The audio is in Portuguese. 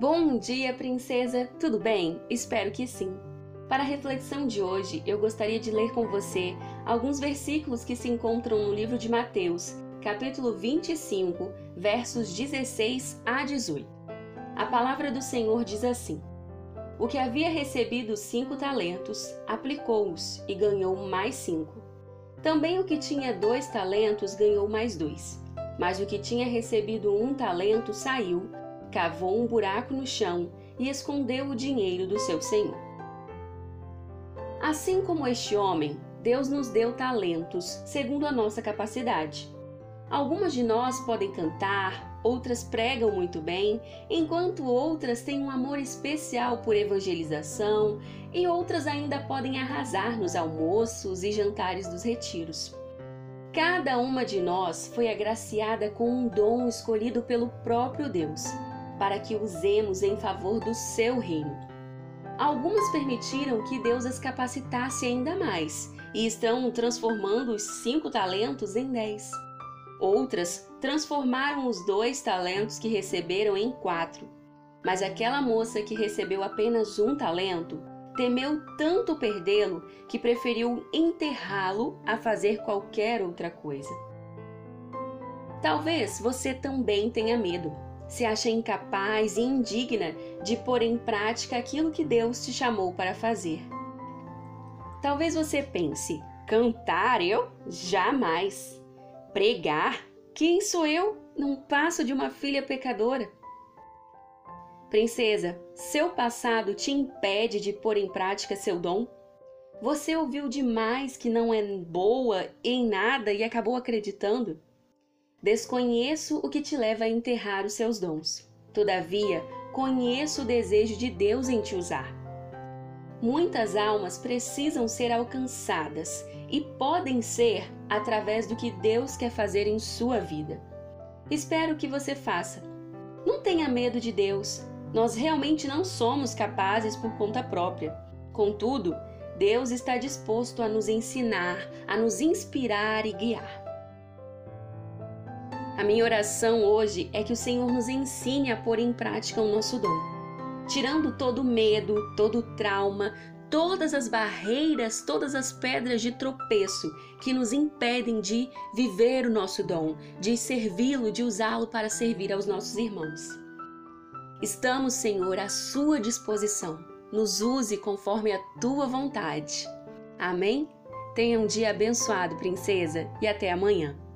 Bom dia, princesa! Tudo bem? Espero que sim. Para a reflexão de hoje, eu gostaria de ler com você alguns versículos que se encontram no livro de Mateus, capítulo 25, versos 16 a 18. A palavra do Senhor diz assim: O que havia recebido cinco talentos, aplicou-os e ganhou mais cinco. Também o que tinha dois talentos ganhou mais dois. Mas o que tinha recebido um talento saiu cavou um buraco no chão e escondeu o dinheiro do seu senhor. Assim como este homem, Deus nos deu talentos segundo a nossa capacidade. Algumas de nós podem cantar, outras pregam muito bem, enquanto outras têm um amor especial por evangelização e outras ainda podem arrasar nos almoços e jantares dos retiros. Cada uma de nós foi agraciada com um dom escolhido pelo próprio Deus para que usemos em favor do seu reino. Algumas permitiram que Deus as capacitasse ainda mais e estão transformando os cinco talentos em dez. Outras transformaram os dois talentos que receberam em quatro. Mas aquela moça que recebeu apenas um talento temeu tanto perdê-lo que preferiu enterrá-lo a fazer qualquer outra coisa. Talvez você também tenha medo se acha incapaz e indigna de pôr em prática aquilo que Deus te chamou para fazer. Talvez você pense: cantar eu? Jamais. Pregar? Quem sou eu? Não passo de uma filha pecadora. Princesa, seu passado te impede de pôr em prática seu dom? Você ouviu demais que não é boa em nada e acabou acreditando? Desconheço o que te leva a enterrar os seus dons. Todavia, conheço o desejo de Deus em te usar. Muitas almas precisam ser alcançadas e podem ser através do que Deus quer fazer em sua vida. Espero que você faça. Não tenha medo de Deus. Nós realmente não somos capazes por conta própria. Contudo, Deus está disposto a nos ensinar, a nos inspirar e guiar. A minha oração hoje é que o Senhor nos ensine a pôr em prática o nosso dom, tirando todo medo, todo trauma, todas as barreiras, todas as pedras de tropeço que nos impedem de viver o nosso dom, de servi-lo, de usá-lo para servir aos nossos irmãos. Estamos, Senhor, à sua disposição. Nos use conforme a tua vontade. Amém? Tenha um dia abençoado, princesa, e até amanhã.